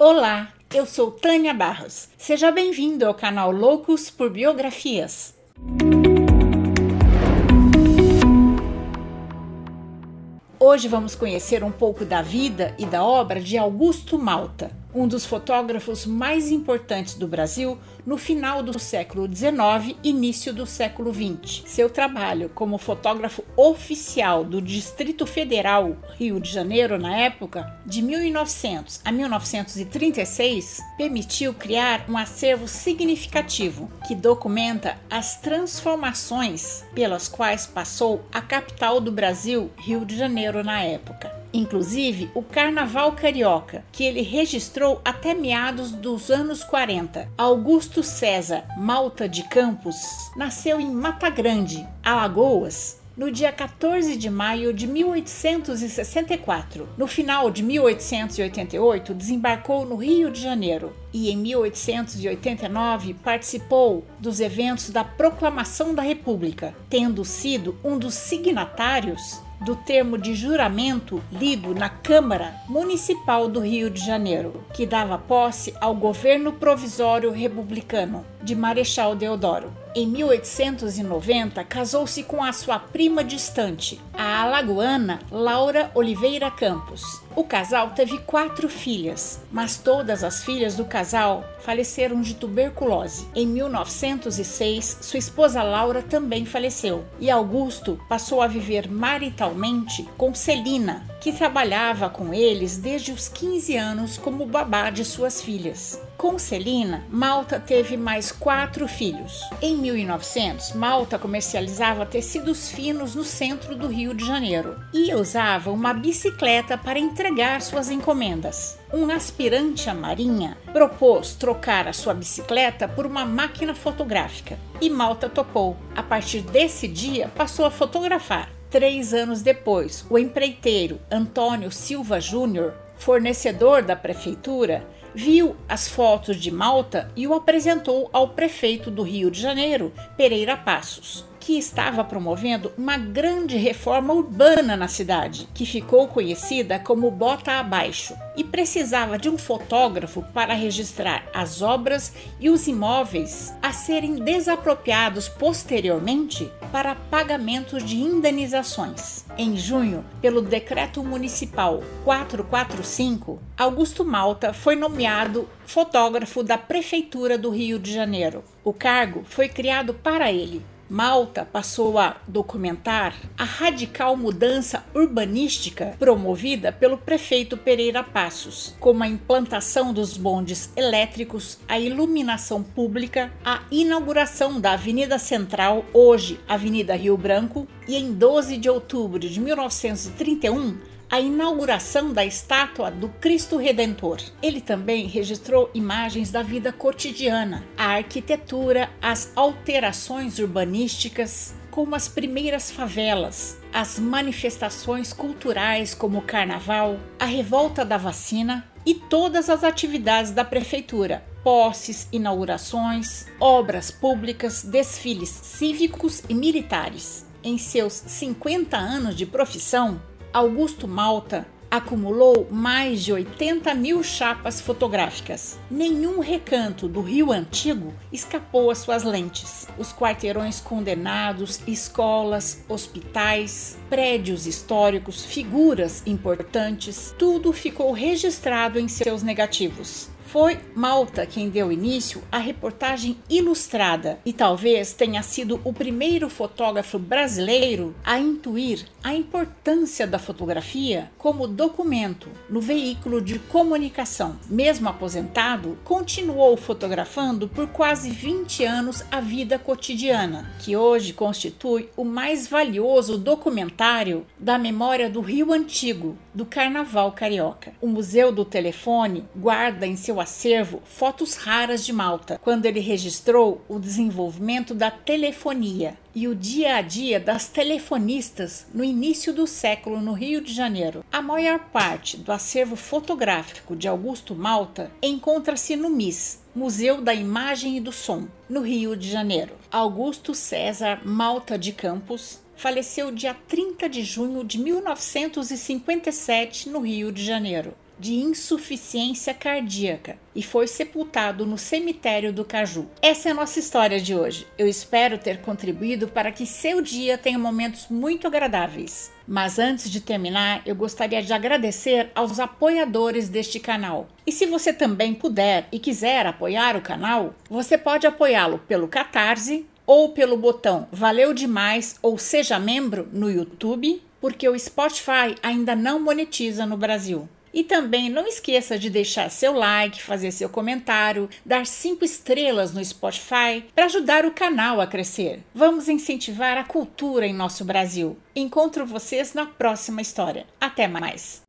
Olá, eu sou Tânia Barros. Seja bem-vindo ao canal Loucos por Biografias. Hoje vamos conhecer um pouco da vida e da obra de Augusto Malta, um dos fotógrafos mais importantes do Brasil no final do século XIX início do século XX. Seu trabalho como fotógrafo oficial do Distrito Federal Rio de Janeiro na época, de 1900 a 1936, permitiu criar um acervo significativo que documenta as transformações pelas quais passou a capital do Brasil, Rio de Janeiro na época inclusive o Carnaval Carioca, que ele registrou até meados dos anos 40. Augusto César Malta de Campos nasceu em Mata Grande, Alagoas, no dia 14 de maio de 1864. No final de 1888, desembarcou no Rio de Janeiro e em 1889 participou dos eventos da Proclamação da República, tendo sido um dos signatários do termo de juramento lido na Câmara Municipal do Rio de Janeiro, que dava posse ao governo provisório republicano de Marechal Deodoro. Em 1890, casou-se com a sua prima distante, a alagoana Laura Oliveira Campos. O casal teve quatro filhas, mas todas as filhas do casal faleceram de tuberculose. Em 1906, sua esposa Laura também faleceu e Augusto passou a viver maritalmente com Celina, que trabalhava com eles desde os 15 anos como babá de suas filhas. Com Celina, Malta teve mais quatro filhos. Em 1900, Malta comercializava tecidos finos no centro do Rio de Janeiro e usava uma bicicleta para entregar suas encomendas. Um aspirante à marinha propôs trocar a sua bicicleta por uma máquina fotográfica e Malta topou. A partir desse dia, passou a fotografar. Três anos depois, o empreiteiro Antônio Silva Júnior, fornecedor da prefeitura, viu as fotos de Malta e o apresentou ao prefeito do Rio de Janeiro, Pereira Passos que estava promovendo uma grande reforma urbana na cidade, que ficou conhecida como Bota Abaixo, e precisava de um fotógrafo para registrar as obras e os imóveis a serem desapropriados posteriormente para pagamentos de indenizações. Em junho, pelo Decreto Municipal 445, Augusto Malta foi nomeado fotógrafo da Prefeitura do Rio de Janeiro. O cargo foi criado para ele Malta passou a documentar a radical mudança urbanística promovida pelo prefeito Pereira Passos, como a implantação dos bondes elétricos, a iluminação pública, a inauguração da Avenida Central, hoje Avenida Rio Branco, e em 12 de outubro de 1931, a inauguração da estátua do Cristo Redentor. Ele também registrou imagens da vida cotidiana, a arquitetura, as alterações urbanísticas, como as primeiras favelas, as manifestações culturais como o carnaval, a revolta da vacina e todas as atividades da prefeitura, posses, inaugurações, obras públicas, desfiles cívicos e militares. Em seus 50 anos de profissão, Augusto Malta acumulou mais de 80 mil chapas fotográficas. Nenhum recanto do Rio Antigo escapou às suas lentes. Os quarteirões condenados, escolas, hospitais, prédios históricos, figuras importantes, tudo ficou registrado em seus negativos. Foi Malta quem deu início à reportagem ilustrada e talvez tenha sido o primeiro fotógrafo brasileiro a intuir a importância da fotografia como documento no veículo de comunicação. Mesmo aposentado, continuou fotografando por quase 20 anos a vida cotidiana, que hoje constitui o mais valioso documentário da memória do Rio Antigo, do Carnaval Carioca. O Museu do Telefone guarda em seu acervo fotos raras de Malta, quando ele registrou o desenvolvimento da telefonia e o dia a dia das telefonistas no início do século no Rio de Janeiro. A maior parte do acervo fotográfico de Augusto Malta encontra-se no MIS, Museu da Imagem e do Som, no Rio de Janeiro. Augusto César Malta de Campos faleceu dia 30 de junho de 1957 no Rio de Janeiro de insuficiência cardíaca e foi sepultado no cemitério do Caju. Essa é a nossa história de hoje. Eu espero ter contribuído para que seu dia tenha momentos muito agradáveis. Mas antes de terminar, eu gostaria de agradecer aos apoiadores deste canal. E se você também puder e quiser apoiar o canal, você pode apoiá-lo pelo Catarse ou pelo botão Valeu Demais ou Seja Membro no YouTube, porque o Spotify ainda não monetiza no Brasil. E também não esqueça de deixar seu like, fazer seu comentário, dar cinco estrelas no Spotify para ajudar o canal a crescer. Vamos incentivar a cultura em nosso Brasil. Encontro vocês na próxima história. Até mais!